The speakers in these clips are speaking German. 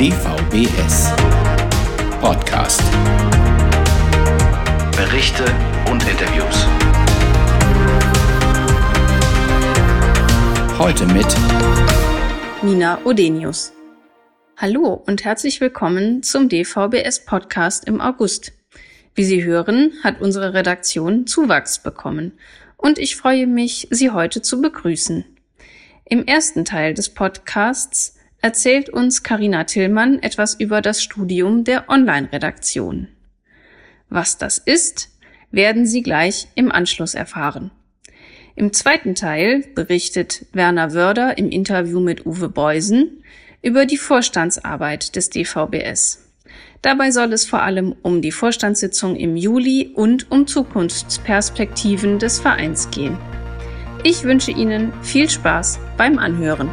DVBS Podcast. Berichte und Interviews. Heute mit Nina Odenius. Hallo und herzlich willkommen zum DVBS Podcast im August. Wie Sie hören, hat unsere Redaktion Zuwachs bekommen und ich freue mich, Sie heute zu begrüßen. Im ersten Teil des Podcasts erzählt uns Karina Tillmann etwas über das Studium der Online-Redaktion. Was das ist, werden Sie gleich im Anschluss erfahren. Im zweiten Teil berichtet Werner Wörder im Interview mit Uwe Beusen über die Vorstandsarbeit des DVBS. Dabei soll es vor allem um die Vorstandssitzung im Juli und um Zukunftsperspektiven des Vereins gehen. Ich wünsche Ihnen viel Spaß beim Anhören.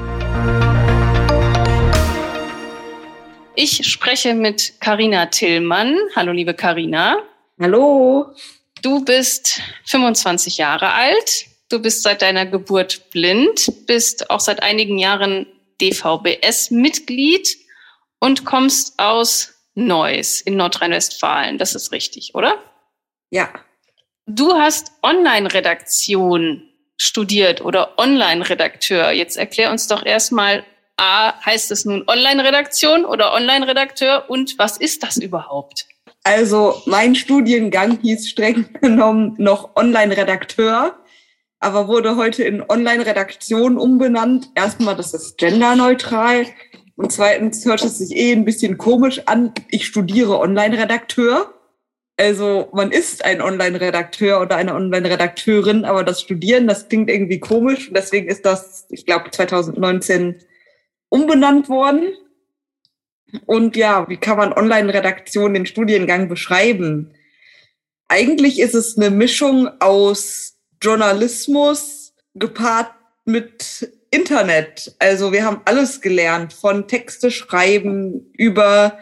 Ich spreche mit Karina Tillmann. Hallo, liebe Karina. Hallo. Du bist 25 Jahre alt. Du bist seit deiner Geburt blind, bist auch seit einigen Jahren DVBS-Mitglied und kommst aus Neuss in Nordrhein-Westfalen. Das ist richtig, oder? Ja. Du hast Online-Redaktion studiert oder Online-Redakteur. Jetzt erklär uns doch erstmal, A, heißt es nun Online-Redaktion oder Online-Redakteur und was ist das überhaupt? Also mein Studiengang hieß streng genommen noch Online-Redakteur, aber wurde heute in Online-Redaktion umbenannt. Erstmal, das ist genderneutral. Und zweitens hört es sich eh ein bisschen komisch an. Ich studiere Online-Redakteur. Also man ist ein Online-Redakteur oder eine Online-Redakteurin, aber das Studieren, das klingt irgendwie komisch. Und deswegen ist das, ich glaube, 2019 umbenannt worden. Und ja, wie kann man Online-Redaktion den Studiengang beschreiben? Eigentlich ist es eine Mischung aus Journalismus gepaart mit Internet. Also wir haben alles gelernt, von Texte schreiben über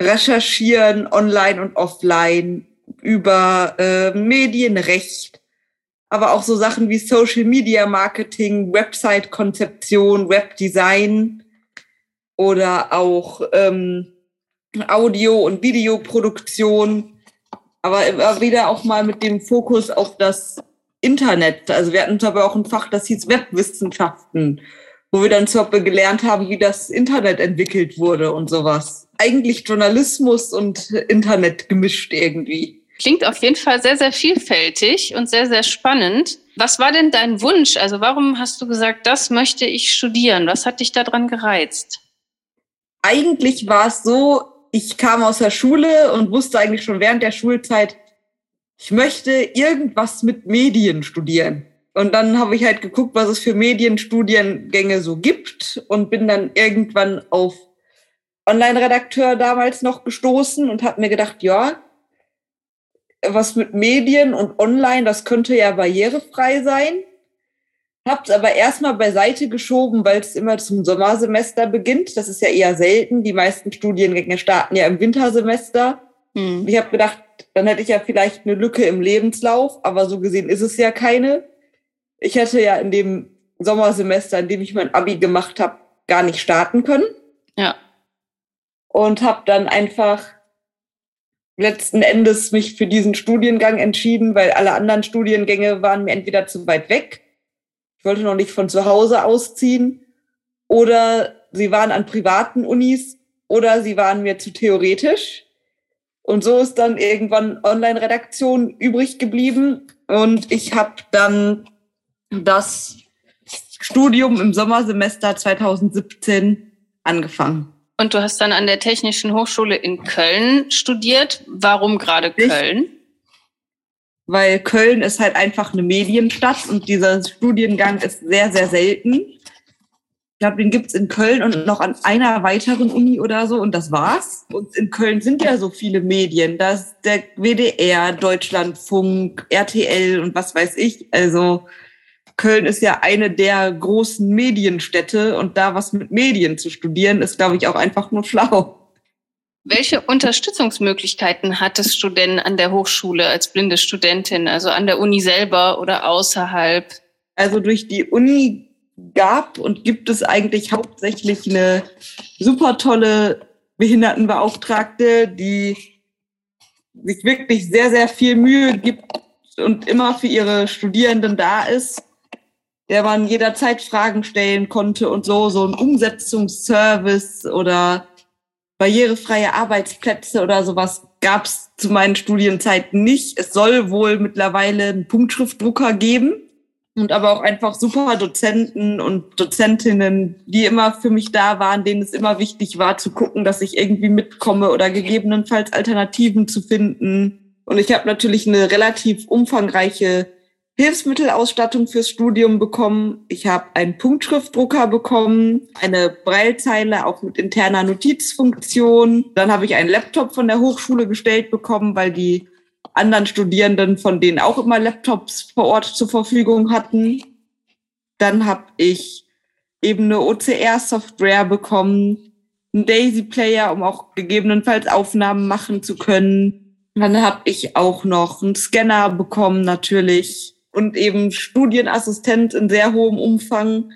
Recherchieren online und offline, über äh, Medienrecht, aber auch so Sachen wie Social Media Marketing, Website Konzeption, Webdesign oder auch ähm, Audio- und Videoproduktion, aber immer wieder auch mal mit dem Fokus auf das Internet. Also wir hatten aber auch ein Fach, das hieß Webwissenschaften, wo wir dann zum Beispiel gelernt haben, wie das Internet entwickelt wurde und sowas. Eigentlich Journalismus und Internet gemischt irgendwie. Klingt auf jeden Fall sehr, sehr vielfältig und sehr, sehr spannend. Was war denn dein Wunsch? Also warum hast du gesagt, das möchte ich studieren? Was hat dich daran gereizt? Eigentlich war es so, ich kam aus der Schule und wusste eigentlich schon während der Schulzeit, ich möchte irgendwas mit Medien studieren. Und dann habe ich halt geguckt, was es für Medienstudiengänge so gibt und bin dann irgendwann auf Online-Redakteur damals noch gestoßen und habe mir gedacht, ja, was mit Medien und Online, das könnte ja barrierefrei sein. Hab's aber erstmal beiseite geschoben, weil es immer zum Sommersemester beginnt. Das ist ja eher selten. Die meisten Studiengänge starten ja im Wintersemester. Hm. Ich habe gedacht, dann hätte ich ja vielleicht eine Lücke im Lebenslauf, aber so gesehen ist es ja keine. Ich hätte ja in dem Sommersemester, in dem ich mein Abi gemacht habe, gar nicht starten können. Ja. Und habe dann einfach letzten Endes mich für diesen Studiengang entschieden, weil alle anderen Studiengänge waren mir entweder zu weit weg, ich wollte noch nicht von zu Hause ausziehen, oder sie waren an privaten Unis, oder sie waren mir zu theoretisch. Und so ist dann irgendwann Online-Redaktion übrig geblieben. Und ich habe dann das Studium im Sommersemester 2017 angefangen. Und du hast dann an der Technischen Hochschule in Köln studiert. Warum gerade Köln? Weil Köln ist halt einfach eine Medienstadt und dieser Studiengang ist sehr, sehr selten glaube, den gibt's in Köln und noch an einer weiteren Uni oder so und das war's. Und in Köln sind ja so viele Medien. Da ist der WDR, Deutschlandfunk, RTL und was weiß ich. Also Köln ist ja eine der großen Medienstädte und da was mit Medien zu studieren, ist, glaube ich, auch einfach nur schlau. Welche Unterstützungsmöglichkeiten hattest du denn an der Hochschule als blinde Studentin, also an der Uni selber oder außerhalb? Also durch die Uni gab und gibt es eigentlich hauptsächlich eine super tolle Behindertenbeauftragte, die sich wirklich sehr, sehr viel Mühe gibt und immer für ihre Studierenden da ist, der man jederzeit Fragen stellen konnte und so, so ein Umsetzungsservice oder barrierefreie Arbeitsplätze oder sowas gab es zu meinen Studienzeiten nicht. Es soll wohl mittlerweile einen Punktschriftdrucker geben und aber auch einfach super Dozenten und Dozentinnen, die immer für mich da waren, denen es immer wichtig war zu gucken, dass ich irgendwie mitkomme oder gegebenenfalls Alternativen zu finden. Und ich habe natürlich eine relativ umfangreiche Hilfsmittelausstattung fürs Studium bekommen. Ich habe einen Punktschriftdrucker bekommen, eine Breilzeile auch mit interner Notizfunktion. Dann habe ich einen Laptop von der Hochschule gestellt bekommen, weil die anderen Studierenden von denen auch immer Laptops vor Ort zur Verfügung hatten. Dann habe ich eben eine OCR-Software bekommen, einen Daisy-Player, um auch gegebenenfalls Aufnahmen machen zu können. Dann habe ich auch noch einen Scanner bekommen, natürlich. Und eben Studienassistent in sehr hohem Umfang,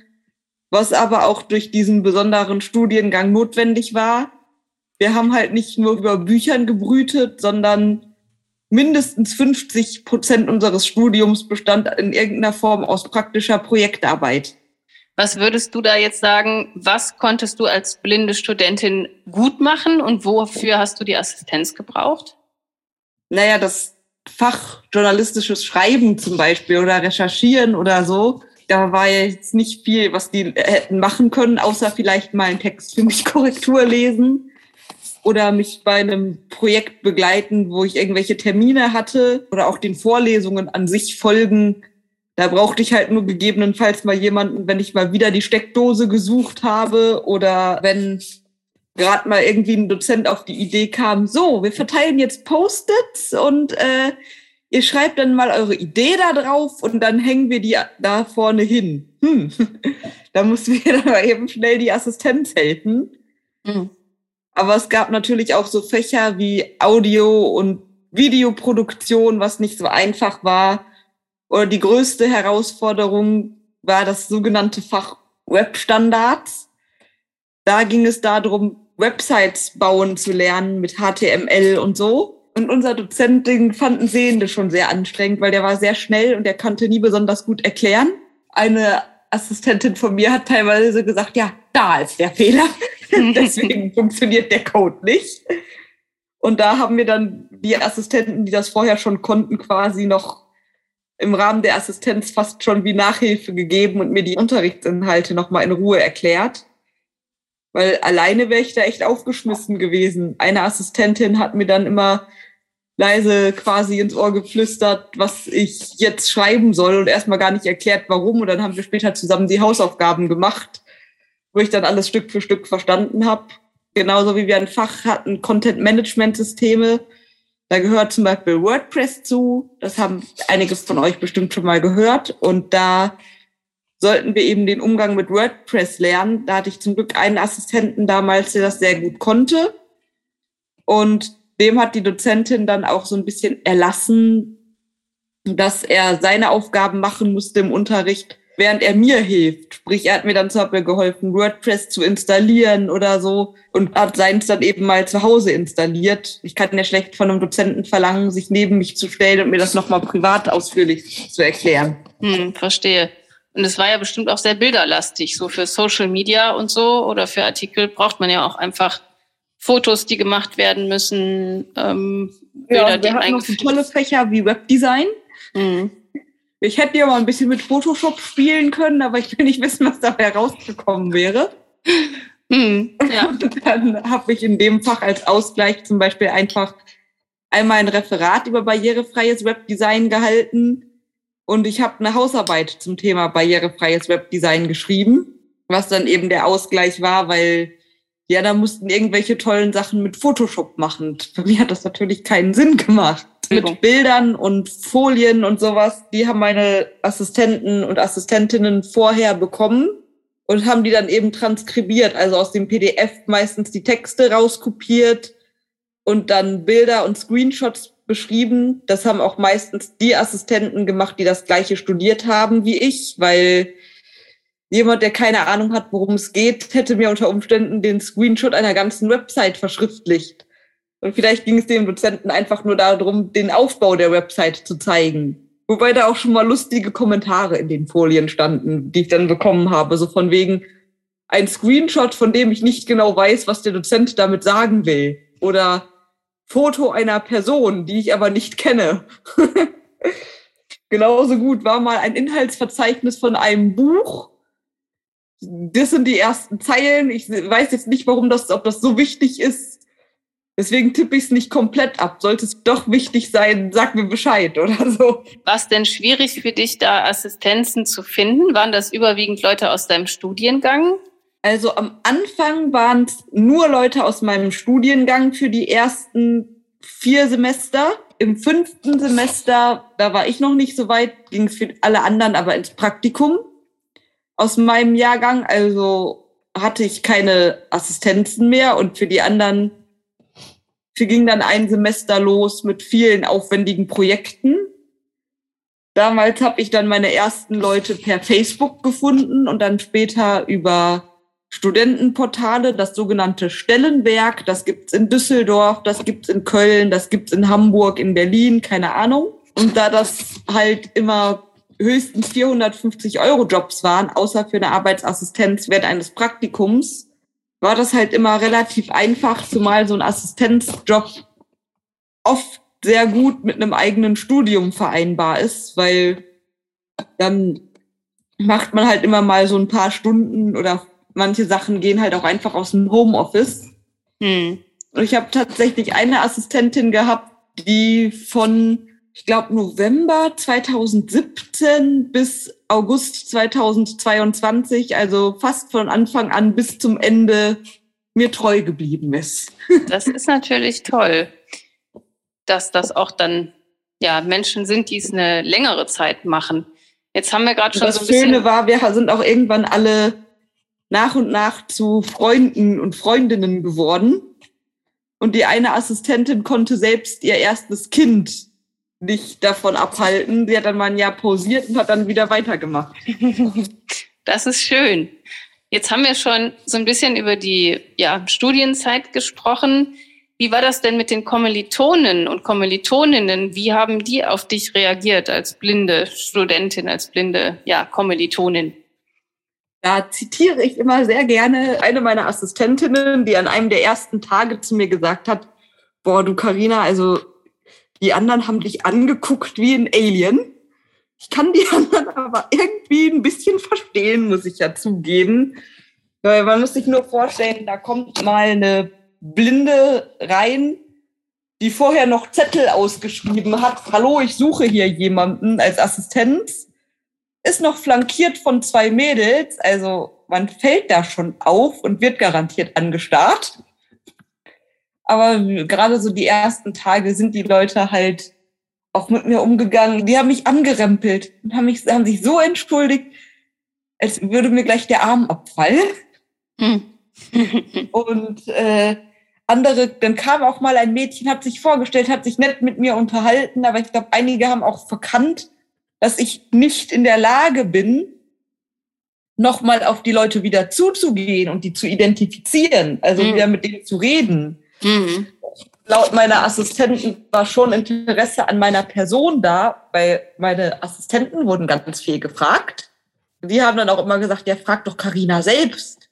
was aber auch durch diesen besonderen Studiengang notwendig war. Wir haben halt nicht nur über Büchern gebrütet, sondern mindestens 50 Prozent unseres Studiums bestand in irgendeiner Form aus praktischer Projektarbeit. Was würdest du da jetzt sagen, was konntest du als blinde Studentin gut machen und wofür hast du die Assistenz gebraucht? Naja, das Fach journalistisches Schreiben zum Beispiel oder Recherchieren oder so, da war jetzt nicht viel, was die hätten machen können, außer vielleicht mal einen Text für mich Korrektur lesen oder mich bei einem Projekt begleiten, wo ich irgendwelche Termine hatte oder auch den Vorlesungen an sich folgen. Da brauchte ich halt nur gegebenenfalls mal jemanden, wenn ich mal wieder die Steckdose gesucht habe oder wenn gerade mal irgendwie ein Dozent auf die Idee kam, so, wir verteilen jetzt Post-its und äh, ihr schreibt dann mal eure Idee da drauf und dann hängen wir die da vorne hin. Hm. da mussten wir dann eben schnell die Assistenz helfen. Mhm. Aber es gab natürlich auch so Fächer wie Audio und Videoproduktion, was nicht so einfach war. Oder die größte Herausforderung war das sogenannte Fach Webstandards. Da ging es darum, Websites bauen zu lernen mit HTML und so. Und unser Dozent, den fanden Sehende schon sehr anstrengend, weil der war sehr schnell und der konnte nie besonders gut erklären. Eine Assistentin von mir hat teilweise gesagt, ja, da ist der Fehler. Deswegen funktioniert der Code nicht. Und da haben wir dann die Assistenten, die das vorher schon konnten, quasi noch im Rahmen der Assistenz fast schon wie Nachhilfe gegeben und mir die Unterrichtsinhalte nochmal in Ruhe erklärt. Weil alleine wäre ich da echt aufgeschmissen gewesen. Eine Assistentin hat mir dann immer leise quasi ins Ohr geflüstert, was ich jetzt schreiben soll und erstmal gar nicht erklärt, warum. Und dann haben wir später zusammen die Hausaufgaben gemacht wo ich dann alles Stück für Stück verstanden habe. Genauso wie wir ein Fach hatten, Content-Management-Systeme. Da gehört zum Beispiel WordPress zu. Das haben einige von euch bestimmt schon mal gehört. Und da sollten wir eben den Umgang mit WordPress lernen. Da hatte ich zum Glück einen Assistenten damals, der das sehr gut konnte. Und dem hat die Dozentin dann auch so ein bisschen erlassen, dass er seine Aufgaben machen musste im Unterricht während er mir hilft. Sprich, er hat mir dann zum Beispiel geholfen, WordPress zu installieren oder so und hat seins dann eben mal zu Hause installiert. Ich kann ja schlecht von einem Dozenten verlangen, sich neben mich zu stellen und mir das nochmal privat ausführlich zu erklären. Hm, verstehe. Und es war ja bestimmt auch sehr bilderlastig. So für Social Media und so oder für Artikel braucht man ja auch einfach Fotos, die gemacht werden müssen. Ähm, Bilder, ja, wir die hatten noch so tolle Fächer wie Webdesign. Mhm. Ich hätte ja mal ein bisschen mit Photoshop spielen können, aber ich will nicht wissen, was dabei rausgekommen wäre. Hm, ja. Und dann habe ich in dem Fach als Ausgleich zum Beispiel einfach einmal ein Referat über barrierefreies Webdesign gehalten und ich habe eine Hausarbeit zum Thema barrierefreies Webdesign geschrieben, was dann eben der Ausgleich war, weil ja, da mussten irgendwelche tollen Sachen mit Photoshop machen. Für mich hat das natürlich keinen Sinn gemacht mit Bildern und Folien und sowas. Die haben meine Assistenten und Assistentinnen vorher bekommen und haben die dann eben transkribiert, also aus dem PDF meistens die Texte rauskopiert und dann Bilder und Screenshots beschrieben. Das haben auch meistens die Assistenten gemacht, die das gleiche studiert haben wie ich, weil jemand, der keine Ahnung hat, worum es geht, hätte mir unter Umständen den Screenshot einer ganzen Website verschriftlicht. Und vielleicht ging es dem Dozenten einfach nur darum, den Aufbau der Website zu zeigen. Wobei da auch schon mal lustige Kommentare in den Folien standen, die ich dann bekommen habe. So von wegen ein Screenshot, von dem ich nicht genau weiß, was der Dozent damit sagen will. Oder Foto einer Person, die ich aber nicht kenne. Genauso gut war mal ein Inhaltsverzeichnis von einem Buch. Das sind die ersten Zeilen. Ich weiß jetzt nicht, warum das, ob das so wichtig ist. Deswegen tippe ich es nicht komplett ab. Sollte es doch wichtig sein, sag mir Bescheid oder so. War es denn schwierig für dich, da Assistenzen zu finden? Waren das überwiegend Leute aus deinem Studiengang? Also am Anfang waren es nur Leute aus meinem Studiengang für die ersten vier Semester. Im fünften Semester, da war ich noch nicht so weit, ging es für alle anderen aber ins Praktikum aus meinem Jahrgang. Also hatte ich keine Assistenzen mehr und für die anderen ging dann ein Semester los mit vielen aufwendigen Projekten. Damals habe ich dann meine ersten Leute per Facebook gefunden und dann später über Studentenportale, das sogenannte Stellenwerk. Das gibt's in Düsseldorf, das gibt's in Köln, das gibt's in Hamburg, in Berlin, keine Ahnung. Und da das halt immer höchstens 450 Euro Jobs waren, außer für eine Arbeitsassistenz während eines Praktikums, war das halt immer relativ einfach, zumal so ein Assistenzjob oft sehr gut mit einem eigenen Studium vereinbar ist, weil dann macht man halt immer mal so ein paar Stunden oder manche Sachen gehen halt auch einfach aus dem Homeoffice. Hm. Und ich habe tatsächlich eine Assistentin gehabt, die von, ich glaube, November 2017 bis August 2022, also fast von Anfang an bis zum Ende, mir treu geblieben ist. Das ist natürlich toll, dass das auch dann ja Menschen sind, die es eine längere Zeit machen. Jetzt haben wir gerade schon das so ein bisschen. Das Schöne war, wir sind auch irgendwann alle nach und nach zu Freunden und Freundinnen geworden. Und die eine Assistentin konnte selbst ihr erstes Kind nicht davon abhalten. Sie hat dann mal ein Jahr pausiert und hat dann wieder weitergemacht. Das ist schön. Jetzt haben wir schon so ein bisschen über die ja, Studienzeit gesprochen. Wie war das denn mit den Kommilitonen und Kommilitoninnen? Wie haben die auf dich reagiert als blinde Studentin, als blinde ja, Kommilitonin? Da zitiere ich immer sehr gerne eine meiner Assistentinnen, die an einem der ersten Tage zu mir gesagt hat, boah, du Karina, also die anderen haben dich angeguckt wie ein Alien. Ich kann die anderen aber irgendwie ein bisschen verstehen, muss ich ja zugeben. Weil man muss sich nur vorstellen, da kommt mal eine Blinde rein, die vorher noch Zettel ausgeschrieben hat. Hallo, ich suche hier jemanden als Assistenz. Ist noch flankiert von zwei Mädels. Also man fällt da schon auf und wird garantiert angestarrt. Aber gerade so die ersten Tage sind die Leute halt auch mit mir umgegangen. Die haben mich angerempelt und haben, mich, haben sich so entschuldigt, als würde mir gleich der Arm abfallen. Hm. und äh, andere, dann kam auch mal ein Mädchen, hat sich vorgestellt, hat sich nett mit mir unterhalten, aber ich glaube, einige haben auch verkannt, dass ich nicht in der Lage bin, nochmal auf die Leute wieder zuzugehen und die zu identifizieren, also mhm. wieder mit denen zu reden. Mhm. Laut meiner Assistenten war schon Interesse an meiner Person da, weil meine Assistenten wurden ganz viel gefragt. Die haben dann auch immer gesagt, ja, frag doch Karina selbst.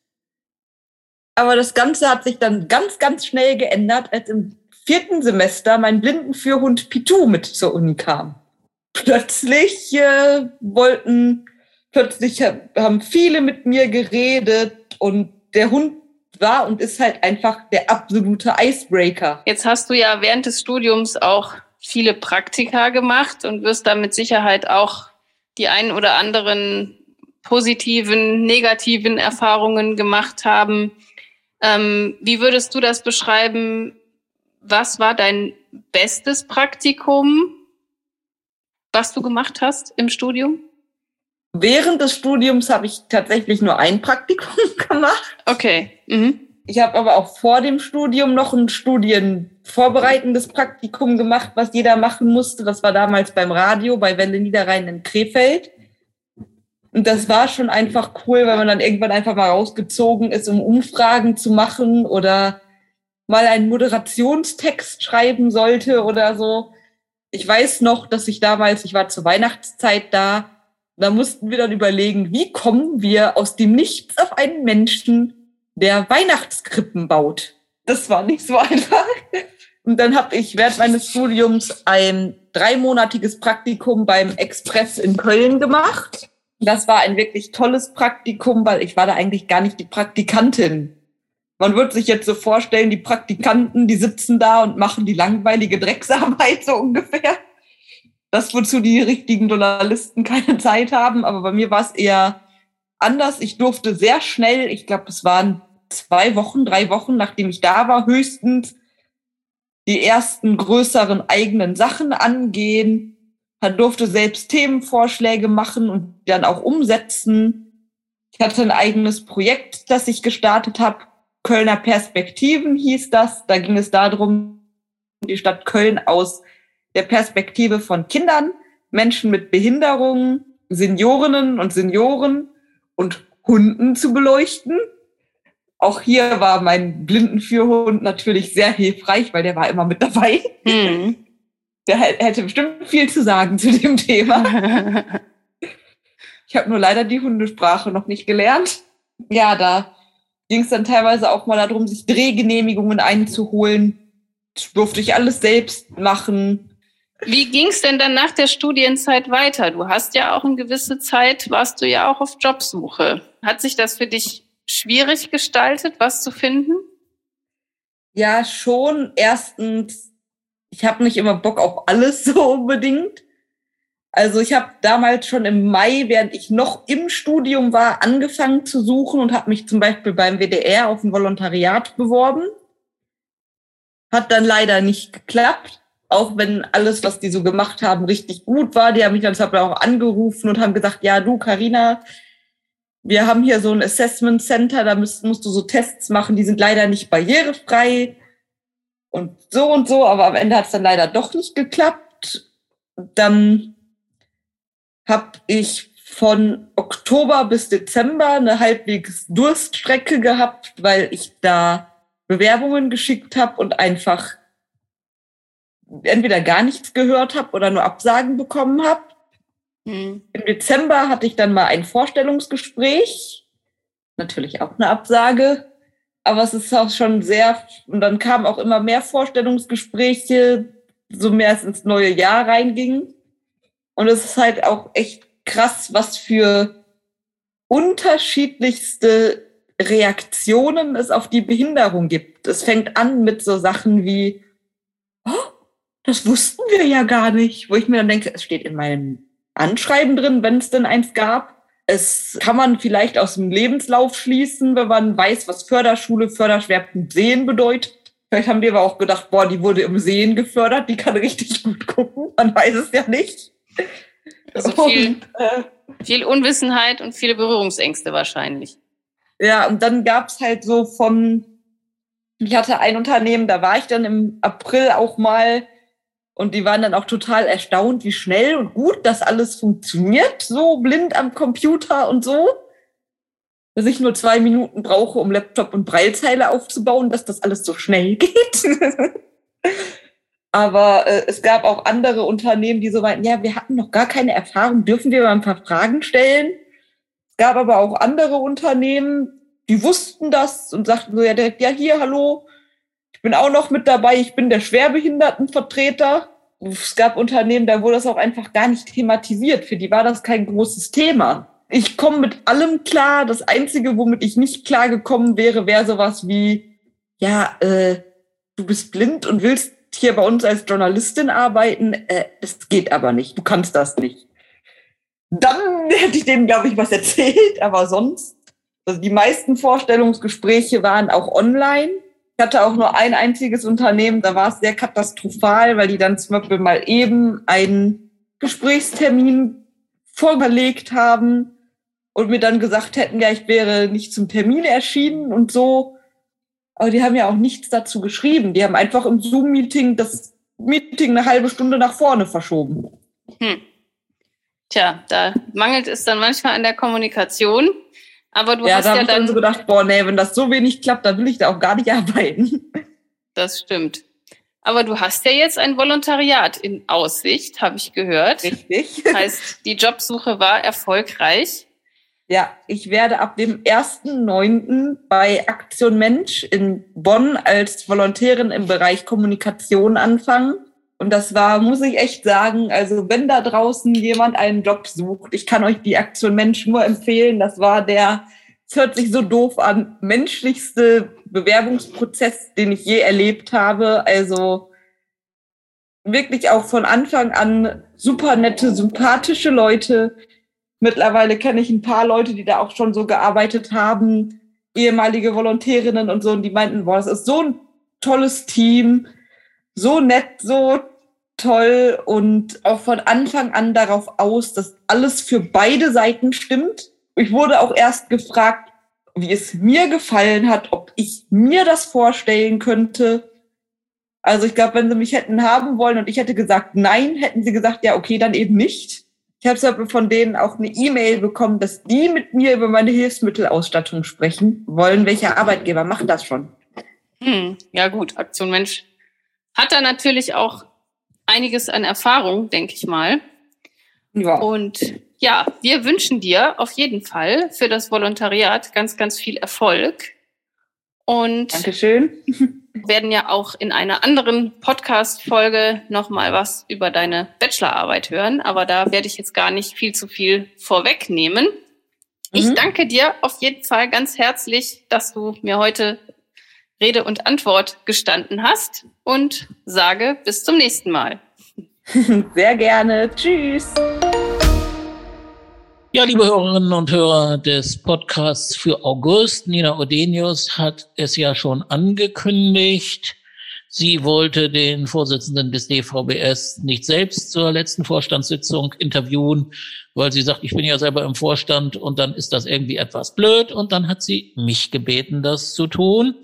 Aber das Ganze hat sich dann ganz, ganz schnell geändert, als im vierten Semester mein Blindenführhund Pitu mit zur Uni kam. Plötzlich äh, wollten, plötzlich haben viele mit mir geredet und der Hund war und ist halt einfach der absolute Icebreaker. Jetzt hast du ja während des Studiums auch viele Praktika gemacht und wirst da mit Sicherheit auch die ein oder anderen positiven, negativen Erfahrungen gemacht haben. Ähm, wie würdest du das beschreiben? Was war dein bestes Praktikum, was du gemacht hast im Studium? Während des Studiums habe ich tatsächlich nur ein Praktikum gemacht. Okay. Mhm. Ich habe aber auch vor dem Studium noch ein studienvorbereitendes Praktikum gemacht, was jeder machen musste. Das war damals beim Radio bei Welle Niederrhein in Krefeld. Und das war schon einfach cool, weil man dann irgendwann einfach mal rausgezogen ist, um Umfragen zu machen oder mal einen Moderationstext schreiben sollte oder so. Ich weiß noch, dass ich damals, ich war zur Weihnachtszeit da, da mussten wir dann überlegen, wie kommen wir aus dem Nichts auf einen Menschen, der Weihnachtskrippen baut. Das war nicht so einfach. Und dann habe ich während meines Studiums ein dreimonatiges Praktikum beim Express in Köln gemacht. Das war ein wirklich tolles Praktikum, weil ich war da eigentlich gar nicht die Praktikantin. Man wird sich jetzt so vorstellen, die Praktikanten, die sitzen da und machen die langweilige Drecksarbeit so ungefähr. Das, wozu die richtigen Journalisten keine Zeit haben. Aber bei mir war es eher anders. Ich durfte sehr schnell, ich glaube, es waren zwei Wochen, drei Wochen, nachdem ich da war, höchstens die ersten größeren eigenen Sachen angehen. Man durfte selbst Themenvorschläge machen und dann auch umsetzen. Ich hatte ein eigenes Projekt, das ich gestartet habe. Kölner Perspektiven hieß das. Da ging es darum, die Stadt Köln aus der Perspektive von Kindern, Menschen mit Behinderungen, Seniorinnen und Senioren und Hunden zu beleuchten. Auch hier war mein Blindenführhund natürlich sehr hilfreich, weil der war immer mit dabei. Hm. Der hätte bestimmt viel zu sagen zu dem Thema. ich habe nur leider die Hundesprache noch nicht gelernt. Ja, da ging es dann teilweise auch mal darum, sich Drehgenehmigungen einzuholen. Das durfte ich alles selbst machen. Wie ging es denn dann nach der Studienzeit weiter? Du hast ja auch eine gewisse Zeit, warst du ja auch auf Jobsuche. Hat sich das für dich schwierig gestaltet, was zu finden? Ja, schon. Erstens, ich habe nicht immer Bock auf alles so unbedingt. Also ich habe damals schon im Mai, während ich noch im Studium war, angefangen zu suchen und habe mich zum Beispiel beim WDR auf ein Volontariat beworben. Hat dann leider nicht geklappt, auch wenn alles, was die so gemacht haben, richtig gut war. Die haben mich dann auch angerufen und haben gesagt, ja, du, Karina, wir haben hier so ein Assessment Center, da musst, musst du so Tests machen, die sind leider nicht barrierefrei und so und so, aber am Ende hat es dann leider doch nicht geklappt. Dann habe ich von Oktober bis Dezember eine halbwegs Durststrecke gehabt, weil ich da Bewerbungen geschickt habe und einfach entweder gar nichts gehört habe oder nur Absagen bekommen habe. Mhm. Im Dezember hatte ich dann mal ein Vorstellungsgespräch, natürlich auch eine Absage, aber es ist auch schon sehr, und dann kamen auch immer mehr Vorstellungsgespräche, so mehr es ins neue Jahr reinging. Und es ist halt auch echt krass, was für unterschiedlichste Reaktionen es auf die Behinderung gibt. Es fängt an mit so Sachen wie, oh, das wussten wir ja gar nicht, wo ich mir dann denke, es steht in meinem Anschreiben drin, wenn es denn eins gab. Es kann man vielleicht aus dem Lebenslauf schließen, wenn man weiß, was Förderschule, Förderschwerpunkt Sehen bedeutet. Vielleicht haben die aber auch gedacht, boah, die wurde im Sehen gefördert, die kann richtig gut gucken. Man weiß es ja nicht. Also viel, äh, viel Unwissenheit und viele Berührungsängste wahrscheinlich. Ja, und dann gab's halt so von, ich hatte ein Unternehmen, da war ich dann im April auch mal und die waren dann auch total erstaunt, wie schnell und gut das alles funktioniert, so blind am Computer und so. Dass ich nur zwei Minuten brauche, um Laptop und Breilzeile aufzubauen, dass das alles so schnell geht. Aber äh, es gab auch andere Unternehmen, die so meinten, ja, wir hatten noch gar keine Erfahrung, dürfen wir mal ein paar Fragen stellen? Es gab aber auch andere Unternehmen, die wussten das und sagten so, ja, direkt, ja, hier, hallo, ich bin auch noch mit dabei, ich bin der Schwerbehindertenvertreter. Es gab Unternehmen, da wurde das auch einfach gar nicht thematisiert. Für die war das kein großes Thema. Ich komme mit allem klar. Das Einzige, womit ich nicht klar gekommen wäre, wäre sowas wie, ja, äh, du bist blind und willst hier bei uns als Journalistin arbeiten. Äh, das geht aber nicht. Du kannst das nicht. Dann hätte ich denen, glaube ich, was erzählt, aber sonst. Also die meisten Vorstellungsgespräche waren auch online. Ich hatte auch nur ein einziges Unternehmen, da war es sehr katastrophal, weil die dann zum Beispiel mal eben einen Gesprächstermin vorgelegt haben und mir dann gesagt hätten, ja, ich wäre nicht zum Termin erschienen und so. Aber die haben ja auch nichts dazu geschrieben. Die haben einfach im Zoom-Meeting das Meeting eine halbe Stunde nach vorne verschoben. Hm. Tja, da mangelt es dann manchmal an der Kommunikation. Aber du ja, hast da ja dann dann so gedacht, boah, nee, wenn das so wenig klappt, dann will ich da auch gar nicht arbeiten. Das stimmt. Aber du hast ja jetzt ein Volontariat in Aussicht, habe ich gehört. Richtig. Heißt, die Jobsuche war erfolgreich. Ja, ich werde ab dem 1.9. bei Aktion Mensch in Bonn als Volontärin im Bereich Kommunikation anfangen. Und das war, muss ich echt sagen, also wenn da draußen jemand einen Job sucht, ich kann euch die Aktion Mensch nur empfehlen. Das war der, es hört sich so doof an, menschlichste Bewerbungsprozess, den ich je erlebt habe. Also wirklich auch von Anfang an super nette, sympathische Leute. Mittlerweile kenne ich ein paar Leute, die da auch schon so gearbeitet haben, ehemalige Volontärinnen und so, und die meinten, boah, das ist so ein tolles Team, so nett, so toll und auch von Anfang an darauf aus, dass alles für beide Seiten stimmt. Ich wurde auch erst gefragt, wie es mir gefallen hat, ob ich mir das vorstellen könnte. Also ich glaube, wenn sie mich hätten haben wollen und ich hätte gesagt nein, hätten sie gesagt, ja, okay, dann eben nicht. Ich habe von denen auch eine E-Mail bekommen, dass die mit mir über meine Hilfsmittelausstattung sprechen wollen. Welcher Arbeitgeber macht das schon? Hm, ja gut, Aktion Mensch hat da natürlich auch einiges an Erfahrung, denke ich mal. Ja. Und ja, wir wünschen dir auf jeden Fall für das Volontariat ganz, ganz viel Erfolg. Und Dankeschön. werden ja auch in einer anderen Podcast-Folge nochmal was über deine Bachelorarbeit hören. Aber da werde ich jetzt gar nicht viel zu viel vorwegnehmen. Ich Mhm. danke dir auf jeden Fall ganz herzlich, dass du mir heute Rede und Antwort gestanden hast und sage bis zum nächsten Mal. Sehr gerne. Tschüss. Ja, liebe Hörerinnen und Hörer des Podcasts für August, Nina Odenius hat es ja schon angekündigt. Sie wollte den Vorsitzenden des DVBS nicht selbst zur letzten Vorstandssitzung interviewen, weil sie sagt, ich bin ja selber im Vorstand und dann ist das irgendwie etwas blöd. Und dann hat sie mich gebeten, das zu tun.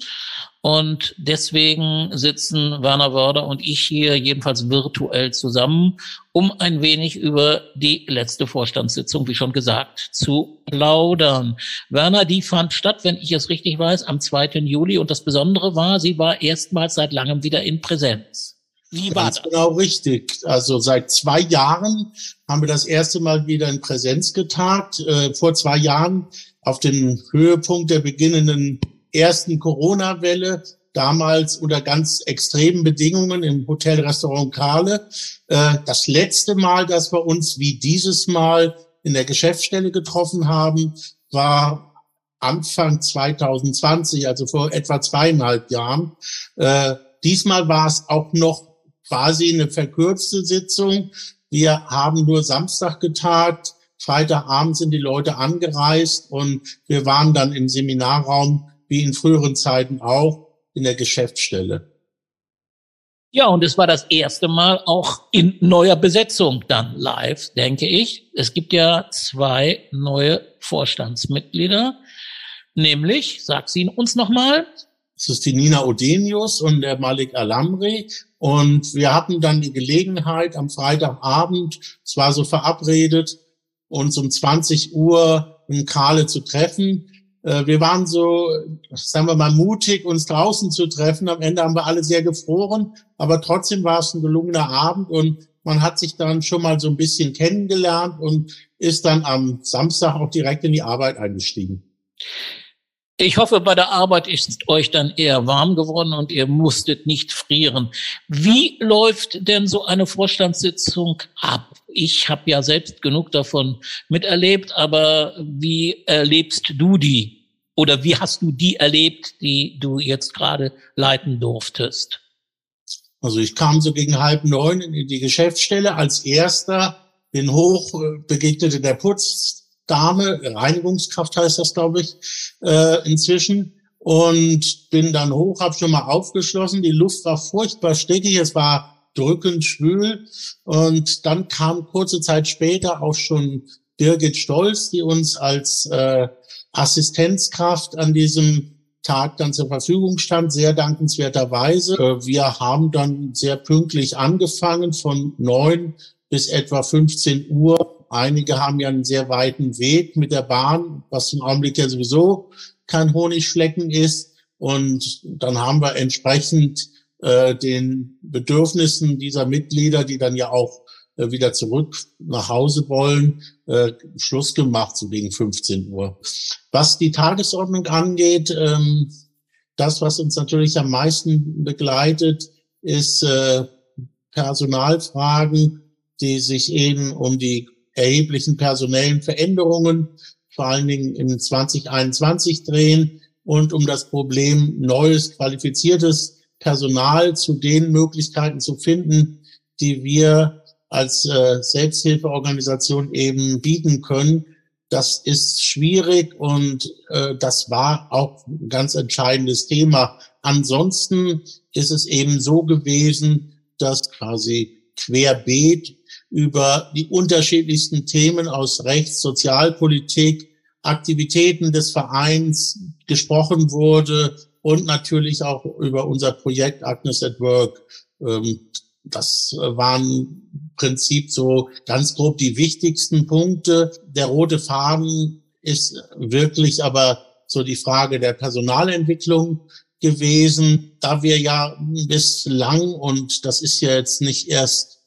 Und deswegen sitzen Werner Wörder und ich hier jedenfalls virtuell zusammen, um ein wenig über die letzte Vorstandssitzung, wie schon gesagt, zu plaudern. Werner, die fand statt, wenn ich es richtig weiß, am 2. Juli. Und das Besondere war, sie war erstmals seit langem wieder in Präsenz. Wie war Ganz das? genau richtig. Also seit zwei Jahren haben wir das erste Mal wieder in Präsenz getagt. Äh, vor zwei Jahren auf dem Höhepunkt der beginnenden ersten Corona-Welle, damals unter ganz extremen Bedingungen im Hotel-Restaurant Karle. Äh, das letzte Mal, dass wir uns wie dieses Mal in der Geschäftsstelle getroffen haben, war Anfang 2020, also vor etwa zweieinhalb Jahren. Äh, diesmal war es auch noch quasi eine verkürzte Sitzung. Wir haben nur Samstag getagt. Freitagabend sind die Leute angereist und wir waren dann im Seminarraum, wie in früheren Zeiten auch, in der Geschäftsstelle. Ja, und es war das erste Mal auch in neuer Besetzung dann live, denke ich. Es gibt ja zwei neue Vorstandsmitglieder, nämlich, sag sie uns nochmal, Das ist die Nina Odenius und der Malik Alamri. Und wir hatten dann die Gelegenheit am Freitagabend, es war so verabredet, uns um 20 Uhr in Kale zu treffen. Äh, Wir waren so, sagen wir mal, mutig, uns draußen zu treffen. Am Ende haben wir alle sehr gefroren, aber trotzdem war es ein gelungener Abend und man hat sich dann schon mal so ein bisschen kennengelernt und ist dann am Samstag auch direkt in die Arbeit eingestiegen. Ich hoffe, bei der Arbeit ist euch dann eher warm geworden und ihr musstet nicht frieren. Wie läuft denn so eine Vorstandssitzung ab? Ich habe ja selbst genug davon miterlebt, aber wie erlebst du die? Oder wie hast du die erlebt, die du jetzt gerade leiten durftest? Also ich kam so gegen halb neun in die Geschäftsstelle als erster, bin hoch, äh, begegnete der Putzdame, Reinigungskraft heißt das, glaube ich, äh, inzwischen. Und bin dann hoch, habe schon mal aufgeschlossen. Die Luft war furchtbar stickig, es war drückend schwül. Und dann kam kurze Zeit später auch schon Birgit Stolz, die uns als äh, Assistenzkraft an diesem Tag dann zur Verfügung stand, sehr dankenswerterweise. Äh, Wir haben dann sehr pünktlich angefangen von neun bis etwa 15 Uhr einige haben ja einen sehr weiten Weg mit der Bahn, was im Augenblick ja sowieso kein Honigschlecken ist. Und dann haben wir entsprechend äh, den Bedürfnissen dieser Mitglieder, die dann ja auch äh, wieder zurück nach Hause wollen, äh, Schluss gemacht, so gegen 15 Uhr. Was die Tagesordnung angeht, ähm, das, was uns natürlich am meisten begleitet, ist äh, Personalfragen, die sich eben um die erheblichen personellen Veränderungen, vor allen Dingen in 2021 drehen und um das Problem neues, qualifiziertes Personal zu den Möglichkeiten zu finden, die wir als äh, Selbsthilfeorganisation eben bieten können. Das ist schwierig und äh, das war auch ein ganz entscheidendes Thema. Ansonsten ist es eben so gewesen, dass quasi querbeet über die unterschiedlichsten Themen aus Rechts, Sozialpolitik, Aktivitäten des Vereins gesprochen wurde und natürlich auch über unser Projekt Agnes at Work. Ähm, das waren im Prinzip so ganz grob die wichtigsten Punkte. Der rote Faden ist wirklich aber so die Frage der Personalentwicklung gewesen, da wir ja bislang, und das ist ja jetzt nicht erst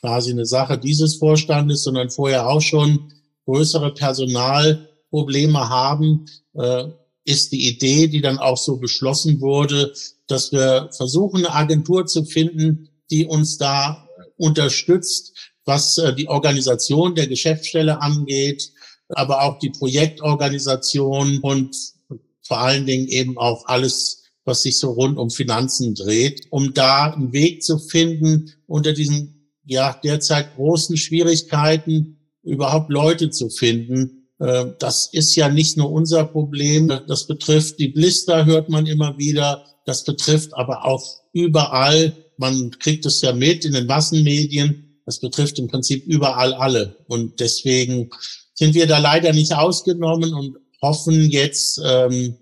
quasi eine Sache dieses Vorstandes, sondern vorher auch schon größere Personalprobleme haben, äh, ist die Idee, die dann auch so beschlossen wurde, dass wir versuchen, eine Agentur zu finden, die uns da unterstützt, was äh, die Organisation der Geschäftsstelle angeht, aber auch die Projektorganisation und vor allen Dingen eben auch alles, was sich so rund um Finanzen dreht, um da einen Weg zu finden, unter diesen ja derzeit großen Schwierigkeiten überhaupt Leute zu finden. Äh, das ist ja nicht nur unser Problem. Das betrifft die Blister, hört man immer wieder. Das betrifft aber auch überall. Man kriegt es ja mit in den Massenmedien. Das betrifft im Prinzip überall alle. Und deswegen sind wir da leider nicht ausgenommen und hoffen jetzt, ähm,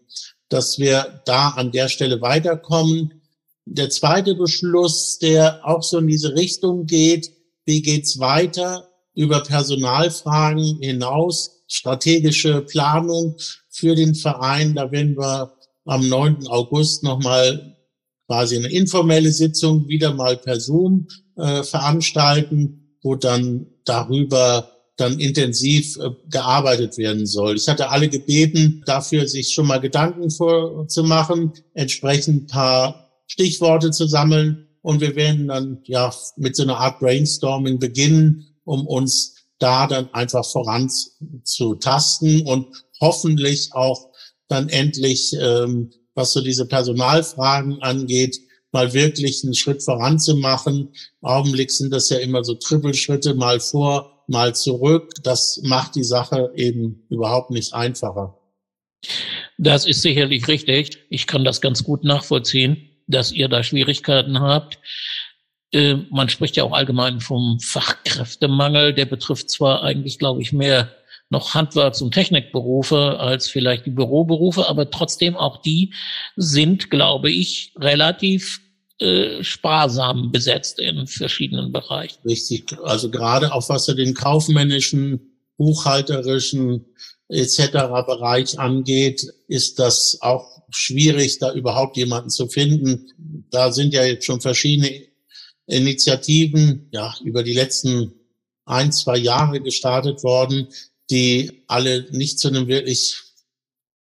dass wir da an der Stelle weiterkommen. Der zweite Beschluss, der auch so in diese Richtung geht, wie geht's weiter über Personalfragen hinaus, strategische Planung für den Verein. Da werden wir am 9. August nochmal quasi eine informelle Sitzung wieder mal per Zoom äh, veranstalten, wo dann darüber dann intensiv äh, gearbeitet werden soll. Ich hatte alle gebeten, dafür sich schon mal Gedanken vorzumachen, entsprechend paar Stichworte zu sammeln und wir werden dann ja mit so einer Art Brainstorming beginnen, um uns da dann einfach voranzutasten und hoffentlich auch dann endlich, ähm, was so diese Personalfragen angeht, mal wirklich einen Schritt voranzumachen. Im Augenblick sind das ja immer so Trippelschritte, mal vor, mal zurück. Das macht die Sache eben überhaupt nicht einfacher. Das ist sicherlich richtig. Ich kann das ganz gut nachvollziehen, dass ihr da Schwierigkeiten habt. Äh, man spricht ja auch allgemein vom Fachkräftemangel. Der betrifft zwar eigentlich, glaube ich, mehr noch Handwerks- und Technikberufe als vielleicht die Büroberufe, aber trotzdem auch die sind, glaube ich, relativ äh, sparsam besetzt in verschiedenen Bereichen. Richtig. Also gerade auch was er den kaufmännischen, buchhalterischen etc. Bereich angeht, ist das auch schwierig, da überhaupt jemanden zu finden. Da sind ja jetzt schon verschiedene Initiativen ja über die letzten ein, zwei Jahre gestartet worden, die alle nicht zu einem wirklich,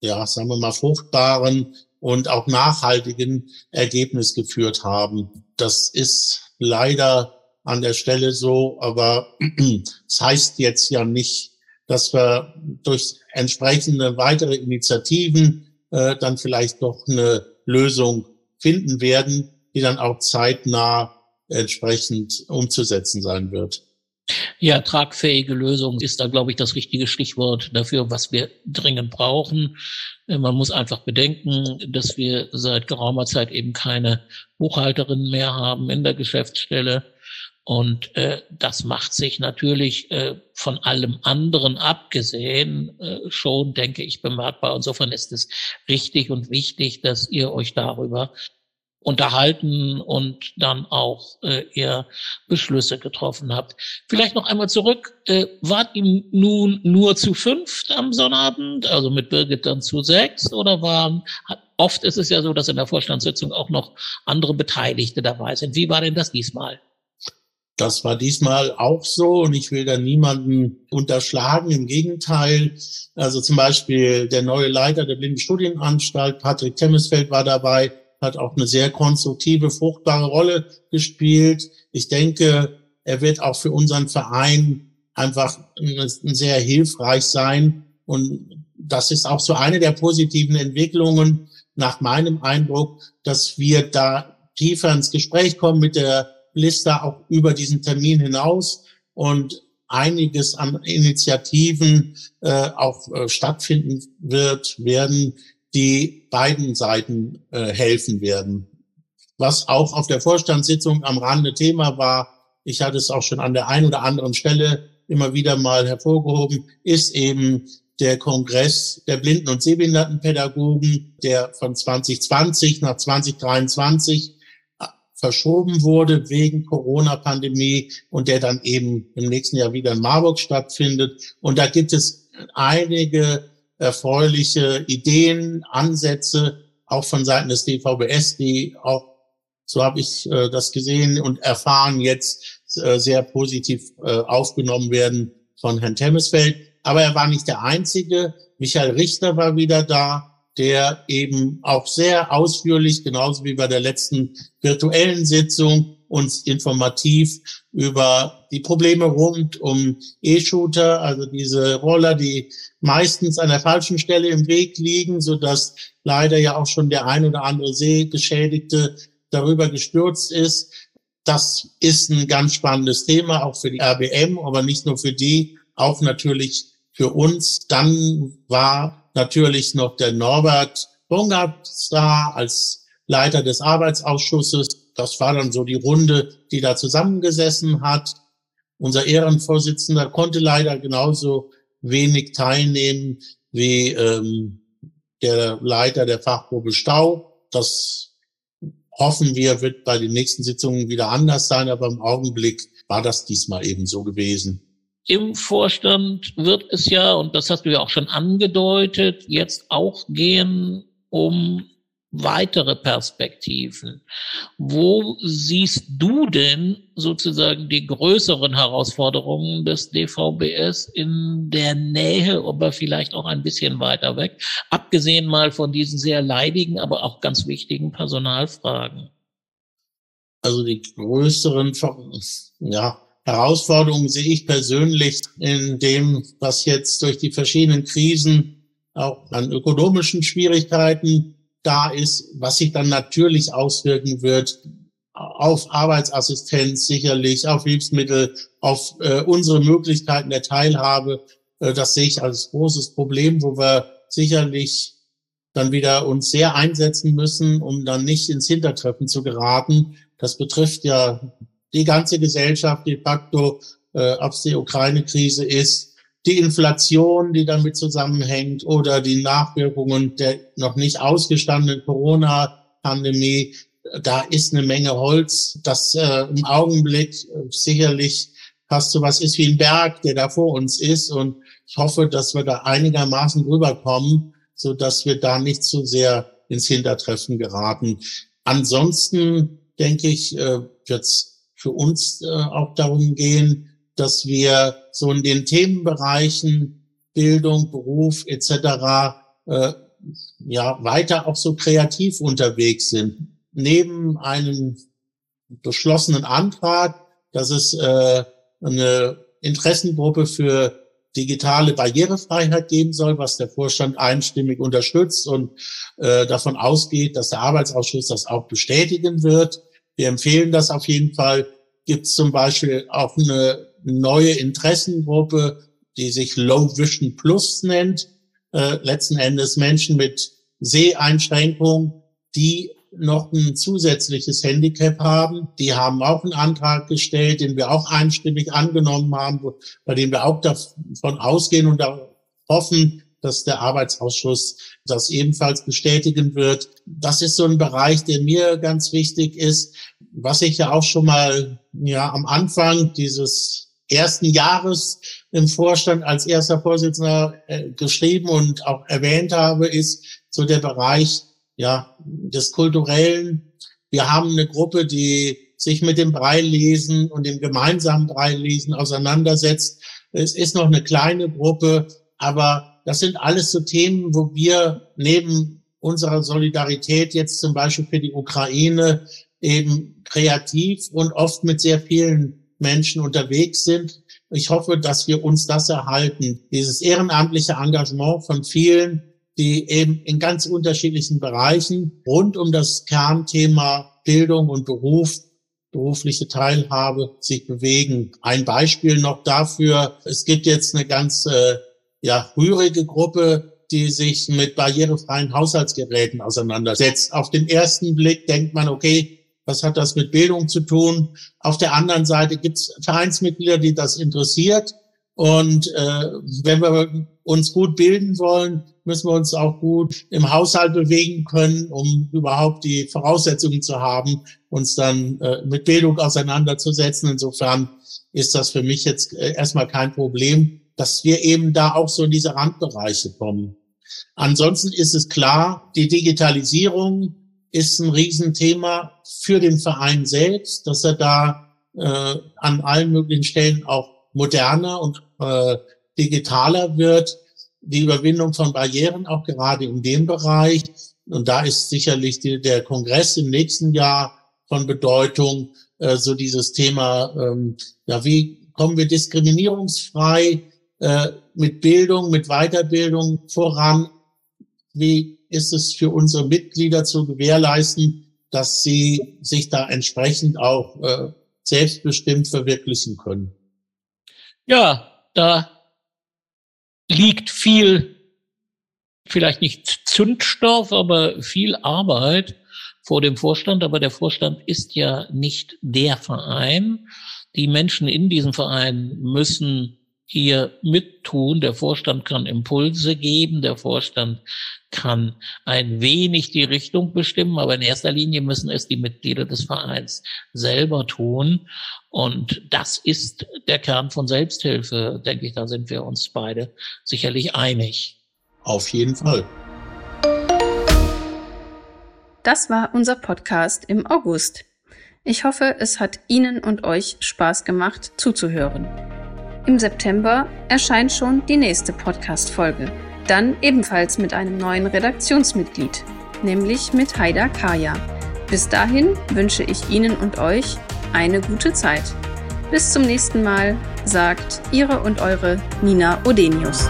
ja, sagen wir mal, fruchtbaren und auch nachhaltigen Ergebnis geführt haben. Das ist leider an der Stelle so, aber das heißt jetzt ja nicht, dass wir durch entsprechende weitere Initiativen äh, dann vielleicht doch eine Lösung finden werden, die dann auch zeitnah entsprechend umzusetzen sein wird. Ja, tragfähige Lösung ist da, glaube ich, das richtige Stichwort dafür, was wir dringend brauchen. Äh, man muss einfach bedenken, dass wir seit geraumer Zeit eben keine Buchhalterin mehr haben in der Geschäftsstelle. Und äh, das macht sich natürlich äh, von allem anderen abgesehen äh, schon, denke ich, bemerkbar. Insofern ist es richtig und wichtig, dass ihr euch darüber unterhalten und dann auch äh, eher Beschlüsse getroffen habt. Vielleicht noch einmal zurück. Äh, wart ihr nun nur zu fünft am Sonnabend, also mit Birgit dann zu sechs, oder waren, oft ist es ja so, dass in der Vorstandssitzung auch noch andere Beteiligte dabei sind. Wie war denn das diesmal? Das war diesmal auch so und ich will da niemanden unterschlagen. Im Gegenteil, also zum Beispiel der neue Leiter der Blindenstudienanstalt, Patrick Temmesfeld, war dabei, hat auch eine sehr konstruktive, fruchtbare Rolle gespielt. Ich denke, er wird auch für unseren Verein einfach sehr hilfreich sein. Und das ist auch so eine der positiven Entwicklungen nach meinem Eindruck, dass wir da tiefer ins Gespräch kommen mit der Liste auch über diesen Termin hinaus und einiges an Initiativen äh, auch äh, stattfinden wird, werden, die beiden Seiten äh, helfen werden. Was auch auf der Vorstandssitzung am Rande Thema war, ich hatte es auch schon an der einen oder anderen Stelle immer wieder mal hervorgehoben, ist eben der Kongress der Blinden- und Sehbehindertenpädagogen, der von 2020 nach 2023 verschoben wurde wegen Corona-Pandemie und der dann eben im nächsten Jahr wieder in Marburg stattfindet. Und da gibt es einige erfreuliche Ideen, Ansätze, auch von Seiten des DVBS, die auch, so habe ich äh, das gesehen und erfahren, jetzt äh, sehr positiv äh, aufgenommen werden von Herrn Temmesfeld. Aber er war nicht der Einzige. Michael Richter war wieder da der eben auch sehr ausführlich, genauso wie bei der letzten virtuellen Sitzung, uns informativ über die Probleme rund um E-Shooter, also diese Roller, die meistens an der falschen Stelle im Weg liegen, so dass leider ja auch schon der ein oder andere Sehgeschädigte darüber gestürzt ist. Das ist ein ganz spannendes Thema, auch für die RBM, aber nicht nur für die, auch natürlich für uns. Dann war natürlich noch der Norbert Bongard da als Leiter des Arbeitsausschusses. Das war dann so die Runde, die da zusammengesessen hat. Unser Ehrenvorsitzender konnte leider genauso wenig teilnehmen wie ähm, der Leiter der Fachgruppe Stau. Das hoffen wir, wird bei den nächsten Sitzungen wieder anders sein, aber im Augenblick war das diesmal eben so gewesen. Im Vorstand wird es ja, und das hast du ja auch schon angedeutet, jetzt auch gehen um weitere Perspektiven. Wo siehst du denn sozusagen die größeren Herausforderungen des DVBS in der Nähe, aber vielleicht auch ein bisschen weiter weg, abgesehen mal von diesen sehr leidigen, aber auch ganz wichtigen Personalfragen? Also die größeren, ja, Herausforderungen sehe ich persönlich in dem, was jetzt durch die verschiedenen Krisen auch an ökonomischen Schwierigkeiten da ist, was sich dann natürlich auswirken wird auf Arbeitsassistenz sicherlich, auf Hilfsmittel, auf äh, unsere Möglichkeiten der Teilhabe. Äh, das sehe ich als großes Problem, wo wir sicherlich dann wieder uns sehr einsetzen müssen, um dann nicht ins Hintertreffen zu geraten. Das betrifft ja die ganze Gesellschaft de facto, äh, ob es die Ukraine-Krise ist, die Inflation, die damit zusammenhängt oder die Nachwirkungen der noch nicht ausgestandenen Corona-Pandemie. Da ist eine Menge Holz, das äh, im Augenblick äh, sicherlich fast so was ist wie ein Berg, der da vor uns ist. Und ich hoffe, dass wir da einigermaßen drüber kommen, so dass wir da nicht zu sehr ins Hintertreffen geraten. Ansonsten denke ich, äh, wird für uns äh, auch darum gehen, dass wir so in den Themenbereichen Bildung, Beruf etc. Äh, ja weiter auch so kreativ unterwegs sind. Neben einem beschlossenen Antrag, dass es äh, eine Interessengruppe für digitale Barrierefreiheit geben soll, was der Vorstand einstimmig unterstützt und äh, davon ausgeht, dass der Arbeitsausschuss das auch bestätigen wird. Wir empfehlen das auf jeden Fall gibt es zum Beispiel auch eine neue Interessengruppe, die sich Low Vision Plus nennt. Äh, letzten Endes Menschen mit Seheinschränkung, die noch ein zusätzliches Handicap haben. Die haben auch einen Antrag gestellt, den wir auch einstimmig angenommen haben, bei dem wir auch davon ausgehen und hoffen, dass der Arbeitsausschuss das ebenfalls bestätigen wird. Das ist so ein Bereich, der mir ganz wichtig ist, was ich ja auch schon mal ja am Anfang dieses ersten Jahres im Vorstand als erster Vorsitzender äh, geschrieben und auch erwähnt habe, ist so der Bereich ja des kulturellen. Wir haben eine Gruppe, die sich mit dem Breilesen und dem gemeinsamen Breilesen auseinandersetzt. Es ist noch eine kleine Gruppe, aber das sind alles so Themen, wo wir neben unserer Solidarität jetzt zum Beispiel für die Ukraine eben kreativ und oft mit sehr vielen Menschen unterwegs sind. Ich hoffe, dass wir uns das erhalten, dieses ehrenamtliche Engagement von vielen, die eben in ganz unterschiedlichen Bereichen rund um das Kernthema Bildung und Beruf, berufliche Teilhabe sich bewegen. Ein Beispiel noch dafür, es gibt jetzt eine ganz äh, ja, rührige Gruppe, die sich mit barrierefreien Haushaltsgeräten auseinandersetzt. Auf den ersten Blick denkt man, okay, was hat das mit Bildung zu tun? Auf der anderen Seite gibt es Vereinsmitglieder, die das interessiert. Und äh, wenn wir uns gut bilden wollen, müssen wir uns auch gut im Haushalt bewegen können, um überhaupt die Voraussetzungen zu haben, uns dann äh, mit Bildung auseinanderzusetzen. Insofern ist das für mich jetzt äh, erstmal kein Problem, dass wir eben da auch so in diese Randbereiche kommen. Ansonsten ist es klar, die Digitalisierung ist ein Riesenthema für den Verein selbst, dass er da äh, an allen möglichen Stellen auch moderner und äh, digitaler wird. Die Überwindung von Barrieren auch gerade in dem Bereich. Und da ist sicherlich die, der Kongress im nächsten Jahr von Bedeutung, äh, so dieses Thema, ähm, ja, wie kommen wir diskriminierungsfrei äh, mit Bildung, mit Weiterbildung voran? Wie ist es für unsere Mitglieder zu gewährleisten, dass sie sich da entsprechend auch äh, selbstbestimmt verwirklichen können. Ja, da liegt viel, vielleicht nicht Zündstoff, aber viel Arbeit vor dem Vorstand. Aber der Vorstand ist ja nicht der Verein. Die Menschen in diesem Verein müssen hier mittun. Der Vorstand kann Impulse geben, der Vorstand kann ein wenig die Richtung bestimmen, aber in erster Linie müssen es die Mitglieder des Vereins selber tun. Und das ist der Kern von Selbsthilfe, denke ich, da sind wir uns beide sicherlich einig. Auf jeden Fall. Das war unser Podcast im August. Ich hoffe, es hat Ihnen und euch Spaß gemacht zuzuhören. Im September erscheint schon die nächste Podcast-Folge. Dann ebenfalls mit einem neuen Redaktionsmitglied, nämlich mit Haida Kaya. Bis dahin wünsche ich Ihnen und euch eine gute Zeit. Bis zum nächsten Mal, sagt Ihre und eure Nina Odenius.